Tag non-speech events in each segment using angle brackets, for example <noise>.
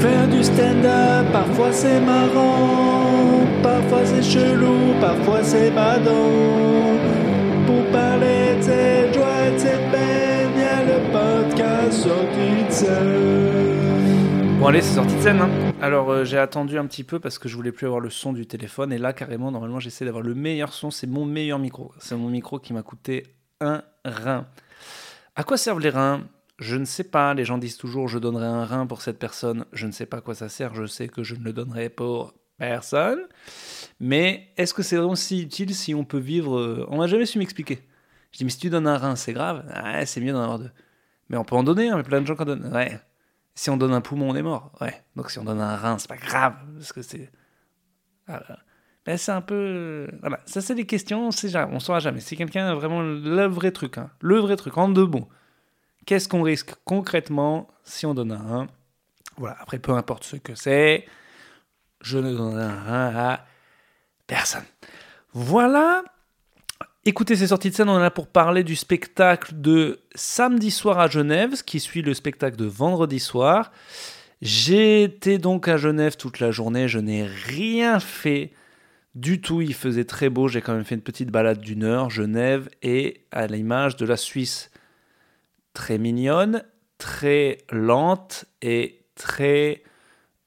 Faire du stand-up, parfois c'est marrant, parfois c'est chelou, parfois c'est badant. Pour parler de cette joie, de cette peine, y a le podcast sorti de scène. Bon allez, c'est sorti de scène. hein. Alors euh, j'ai attendu un petit peu parce que je voulais plus avoir le son du téléphone et là carrément normalement j'essaie d'avoir le meilleur son. C'est mon meilleur micro. C'est mon micro qui m'a coûté un rein. À quoi servent les reins? Je ne sais pas. Les gens disent toujours je donnerai un rein pour cette personne. Je ne sais pas à quoi ça sert. Je sais que je ne le donnerai pour personne. Mais est-ce que c'est vraiment si utile si on peut vivre euh, On n'a jamais su m'expliquer. Je dis mais si tu donnes un rein, c'est grave. Ouais, c'est mieux d'en avoir deux. Mais on peut en donner. Mais plein de gens qui en donnent. Ouais. Si on donne un poumon, on est mort. Ouais. Donc si on donne un rein, c'est pas grave. Parce que c'est. Voilà. Mais c'est un peu. Voilà. Ça, c'est des questions, on. On saura jamais. Si quelqu'un a vraiment le vrai truc, hein, le vrai truc, en deux mots, qu'est-ce qu'on risque concrètement si on donne un rein Voilà. Après, peu importe ce que c'est, je ne donnerai un rein à personne. Voilà. Écoutez, c'est sorti de scène, on est là pour parler du spectacle de samedi soir à Genève, ce qui suit le spectacle de vendredi soir. J'étais donc à Genève toute la journée, je n'ai rien fait du tout, il faisait très beau, j'ai quand même fait une petite balade d'une heure. Genève est à l'image de la Suisse. Très mignonne, très lente et très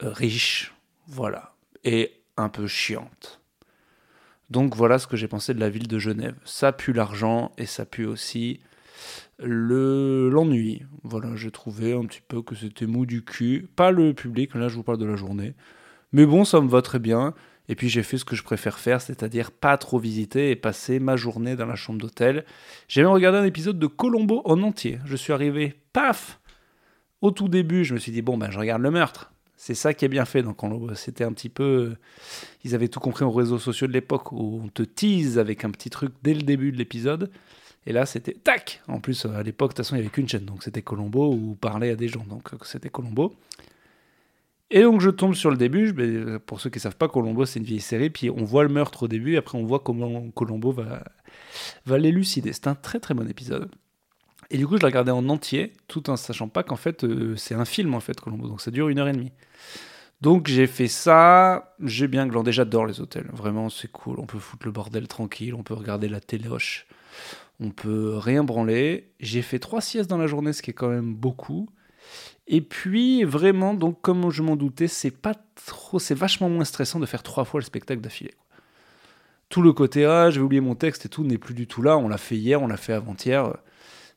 euh, riche. Voilà. Et un peu chiante. Donc voilà ce que j'ai pensé de la ville de Genève. Ça pue l'argent et ça pue aussi le l'ennui. Voilà, j'ai trouvé un petit peu que c'était mou du cul. Pas le public, là je vous parle de la journée. Mais bon, ça me va très bien. Et puis j'ai fait ce que je préfère faire, c'est-à-dire pas trop visiter et passer ma journée dans la chambre d'hôtel. J'ai même regardé un épisode de Colombo en entier. Je suis arrivé, paf Au tout début, je me suis dit, bon, ben je regarde le meurtre. C'est ça qui est bien fait dans Colombo. C'était un petit peu. Ils avaient tout compris aux réseaux sociaux de l'époque où on te tease avec un petit truc dès le début de l'épisode. Et là, c'était tac En plus, à l'époque, de toute façon, il n'y avait qu'une chaîne. Donc c'était Colombo ou parler à des gens. Donc c'était Colombo. Et donc je tombe sur le début, pour ceux qui ne savent pas, Colombo c'est une vieille série, puis on voit le meurtre au début, et après on voit comment Colombo va, va l'élucider. C'est un très très bon épisode. Et du coup je l'ai regardé en entier, tout en sachant pas qu'en fait euh, c'est un film en fait Colombo, donc ça dure une heure et demie. Donc j'ai fait ça, j'ai bien glandé, j'adore les hôtels, vraiment c'est cool, on peut foutre le bordel tranquille, on peut regarder la téléoche, on peut rien branler. J'ai fait trois siestes dans la journée, ce qui est quand même beaucoup. Et puis, vraiment, donc, comme je m'en doutais, c'est pas trop, c'est vachement moins stressant de faire trois fois le spectacle d'affilée. Tout le côté, ah, je vais oublier mon texte et tout, n'est plus du tout là. On l'a fait hier, on l'a fait avant-hier.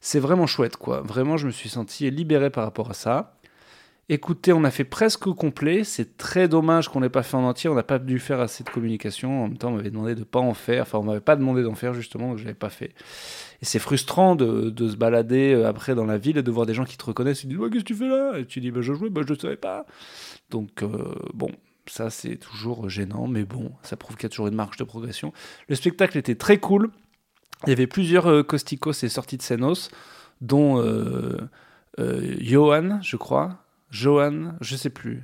C'est vraiment chouette, quoi. Vraiment, je me suis senti libéré par rapport à ça. Écoutez, on a fait presque complet. C'est très dommage qu'on n'ait pas fait en entier. On n'a pas dû faire assez de communication. En même temps, on m'avait demandé de pas en faire. Enfin, on m'avait pas demandé d'en faire, justement, donc je l'avais pas fait. Et c'est frustrant de, se balader euh, après dans la ville et de voir des gens qui te reconnaissent. Ils disent ouais, Qu'est-ce que tu fais là? Et tu dis bah, Je jouais, bah, je ne savais pas. Donc, euh, bon, ça c'est toujours gênant, mais bon, ça prouve qu'il y a toujours une marge de progression. Le spectacle était très cool. Il y avait plusieurs euh, Costicos et sorties de Senos, dont Johan, je crois. Johan, je sais plus.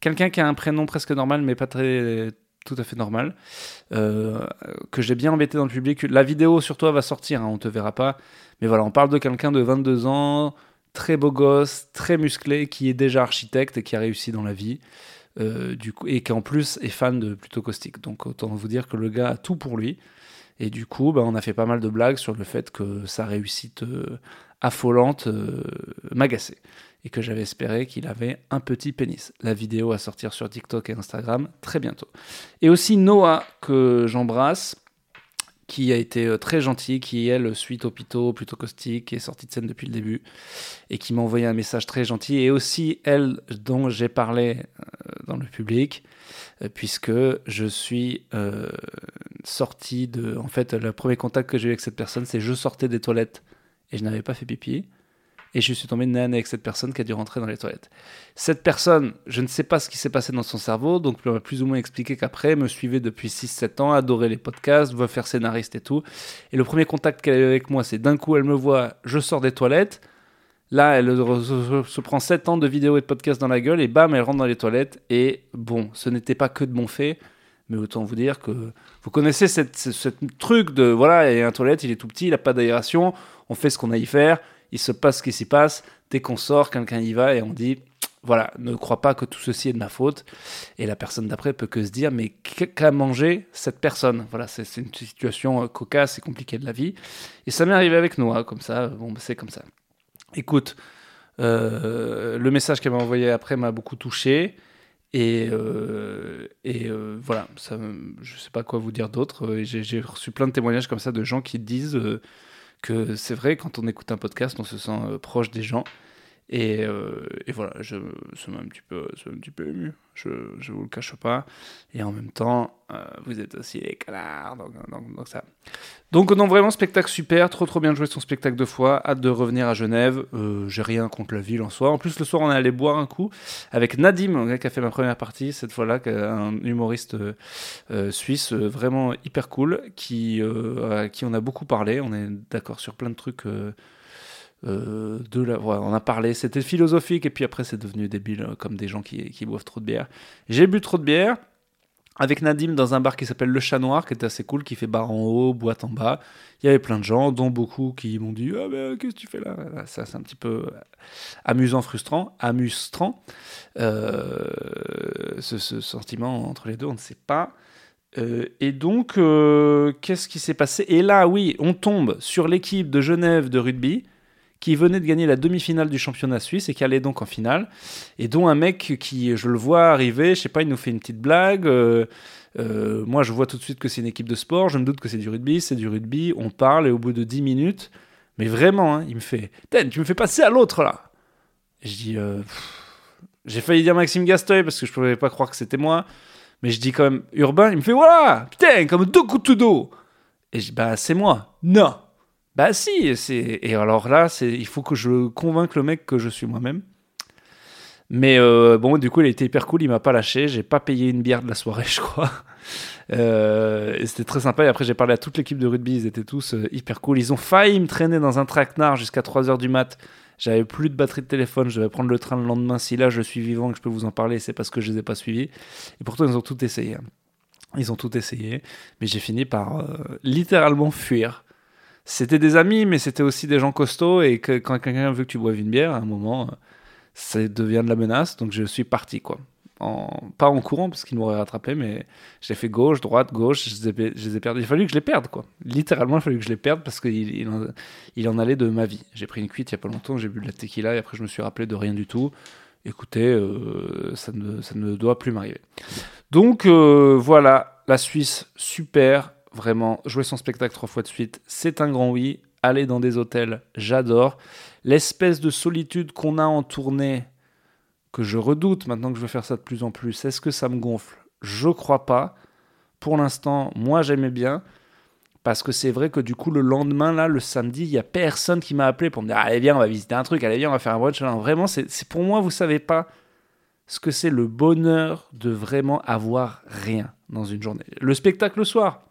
Quelqu'un qui a un prénom presque normal, mais pas très tout à fait normal, euh, que j'ai bien embêté dans le public. La vidéo sur toi va sortir, hein, on te verra pas. Mais voilà, on parle de quelqu'un de 22 ans, très beau gosse, très musclé, qui est déjà architecte et qui a réussi dans la vie. Euh, du coup, et qui en plus est fan de plutôt caustique. Donc autant vous dire que le gars a tout pour lui. Et du coup, bah, on a fait pas mal de blagues sur le fait que sa réussite euh, affolante m'agaçait. Et que j'avais espéré qu'il avait un petit pénis. La vidéo à sortir sur TikTok et Instagram très bientôt. Et aussi Noah, que j'embrasse, qui a été euh, très gentil, qui elle, suite au pito, plutôt caustique, qui est sortie de scène depuis le début, et qui m'a envoyé un message très gentil. Et aussi elle, dont j'ai parlé euh, dans le public, euh, puisque je suis euh, sorti de. En fait, le premier contact que j'ai eu avec cette personne, c'est je sortais des toilettes et je n'avais pas fait pipi. Et je suis tombé de nez avec cette personne qui a dû rentrer dans les toilettes. Cette personne, je ne sais pas ce qui s'est passé dans son cerveau, donc elle m'a plus ou moins expliqué qu'après, me suivait depuis 6-7 ans, adorait les podcasts, veut faire scénariste et tout. Et le premier contact qu'elle a eu avec moi, c'est d'un coup, elle me voit, je sors des toilettes. Là, elle se, prend 7 ans de vidéos et de podcasts dans la gueule, et bam, elle rentre dans les toilettes. Et bon, ce n'était pas que de bon fait, mais autant vous dire que vous connaissez ce truc de voilà, il y a un toilette, il est tout petit, il n'a pas d'aération, on fait ce qu'on a à y faire, il se passe ce qui s'y passe. Dès qu'on sort, quelqu'un y va et on dit Voilà, ne crois pas que tout ceci est de ma faute. Et la personne d'après peut que se dire, mais qu'a mangé cette personne? Voilà, c'est une situation euh, cocasse et compliquée de la vie. Et ça m'est arrivé avec Noah, comme ça, bon, bah, c'est comme ça. Écoute, euh, le message qu'elle m'a envoyé après m'a beaucoup touché. Et, euh, voilà, ça, je sais pas quoi vous dire d'autre. J'ai reçu plein de témoignages comme ça de gens qui disent que c'est vrai, quand on écoute un podcast, on se sent proche des gens. Et, euh, et, voilà, je, ça m'a un petit peu, un petit peu ému, je ne vous le cache pas. Et en même temps, euh, vous êtes aussi les canards, donc, donc, ça. Donc non, vraiment spectacle super, trop trop bien jouer son spectacle deux fois, hâte de revenir à Genève, euh, j'ai rien contre la ville en soi. En plus le soir on est allé boire un coup avec Nadim, qui a fait ma première partie cette fois-là, un humoriste suisse vraiment hyper cool, qui, à qui on a beaucoup parlé, on est d'accord sur plein de trucs euh, de la, on a parlé, c'était philosophique et puis après c'est devenu débile euh, comme des gens qui, qui boivent trop de bière. J'ai bu trop de bière avec Nadim dans un bar qui s'appelle Le Chat Noir qui était assez cool, qui fait bar en haut, boîte en bas. Il y avait plein de gens, dont beaucoup qui m'ont dit Ah ben qu'est-ce que tu fais là? Ça c'est un petit peu amusant, frustrant, amusant. Euh, ce, ce, sentiment entre les deux, on ne sait pas. et donc, qu'est-ce qui s'est passé? Et là, oui, on tombe sur l'équipe de Genève de rugby qui venait de gagner la demi-finale du championnat suisse et qui allait donc en finale, et dont un mec qui, je le vois arriver, je sais pas, il nous fait une petite blague. Euh, euh, moi, je vois tout de suite que c'est une équipe de sport, je me doute que c'est du rugby, c'est du rugby, on parle, et au bout de 10 minutes, mais vraiment, hein, il me fait Ten, tu me fais passer à l'autre là Je dis euh, J'ai failli dire Maxime Gasteuil parce que je pouvais pas croire que c'était moi, mais je dis quand même Urbain, il me fait Voilà, putain, comme deux coups de dos Et je dis Bah, c'est moi. Non bah si, c'est et alors là, c'est il faut que je convainque le mec que je suis moi-même. Mais euh, bon, du coup, il a été hyper cool, il m'a pas lâché, j'ai pas payé une bière de la soirée, <laughs> je crois. Euh, c'était très sympa. Et après, j'ai parlé à toute l'équipe de rugby, ils étaient tous euh, hyper cool. Ils ont failli me traîner dans un traquenard jusqu'à 3h du mat. J'avais plus de batterie de téléphone, je devais prendre le train le lendemain. Si là je suis vivant et que je peux vous en parler, c'est parce que je les ai pas suivis. Et pourtant, ils ont tout essayé. Hein. Ils ont tout essayé, mais j'ai fini par littéralement fuir c'était des amis, mais c'était aussi des gens costauds. Et que, quand quelqu'un veut que tu boives une bière, à un moment, ça devient de la menace. Donc je suis parti, quoi. En, pas en courant parce qu'il m'aurait rattrapé, mais j'ai fait gauche, droite, gauche, je les, ai, perdus. Il a fallu que je les perde, quoi. Littéralement, il a fallu que je les perde parce qu'il il en, allait de ma vie. J'ai pris une cuite il y a pas longtemps, j'ai bu de la tequila et après je me suis rappelé de rien du tout. Écoutez, euh, ça, ne, ça ne doit plus m'arriver. Donc euh, voilà, la Suisse, super. Vraiment, jouer son spectacle trois fois de suite, c'est un grand oui. Aller dans des hôtels, j'adore. L'espèce de solitude qu'on a en tournée, que je redoute maintenant que je veux faire ça de plus en plus, est-ce que ça me gonfle? Je crois pas. Pour l'instant, moi j'aimais bien. Parce que c'est vrai que du coup, le lendemain, là, le samedi, il n'y a personne qui m'a appelé pour me dire Allez, viens, on va visiter un truc, allez, viens, on va faire un brunch. Vraiment, c'est pour moi, vous savez pas ce que c'est le bonheur de vraiment avoir rien dans une journée. Le spectacle le soir,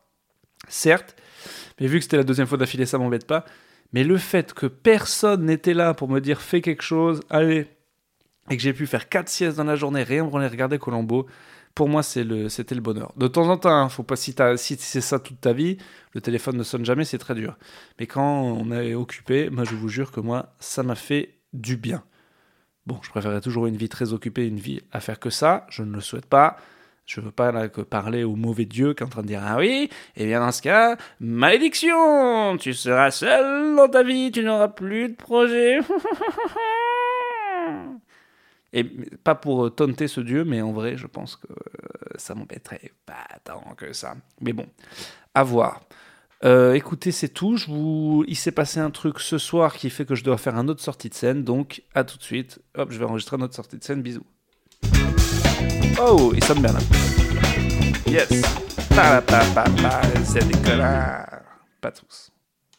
certes, mais vu que c'était la deuxième fois d'affilée, ça m'embête pas. Mais le fait que personne n'était là pour me dire fais quelque chose, allez, et que j'ai pu faire quatre siestes dans la journée, rien pour les regarder Colombo, pour moi c'était le, bonheur. De temps en temps, hein, faut pas si, c'est ça toute ta vie, le téléphone ne sonne jamais, c'est très dur. Mais quand on est occupé, moi je vous jure que moi ça m'a fait du bien. Bon, je préférerais toujours une vie très occupée, une vie à faire que ça, je ne le souhaite pas. Je veux pas que parler au mauvais Dieu qui est en train de dire Ah oui, et eh bien dans ce cas, malédiction Tu seras seul dans ta vie, tu n'auras plus de projet. <laughs> Et pas pour taunter ce Dieu, mais en vrai, je pense que ça m'embêterait pas tant que ça. Mais bon, à voir. Euh, écoutez, c'est tout. Il s'est passé un truc ce soir qui fait que je dois faire un autre sortie de scène. Donc, à tout de suite. Hop, je vais enregistrer notre sortie de scène. Bisous. Oh, sonne bien là. Yes. Pa, pa, pa, pa, c'est. Pas tous.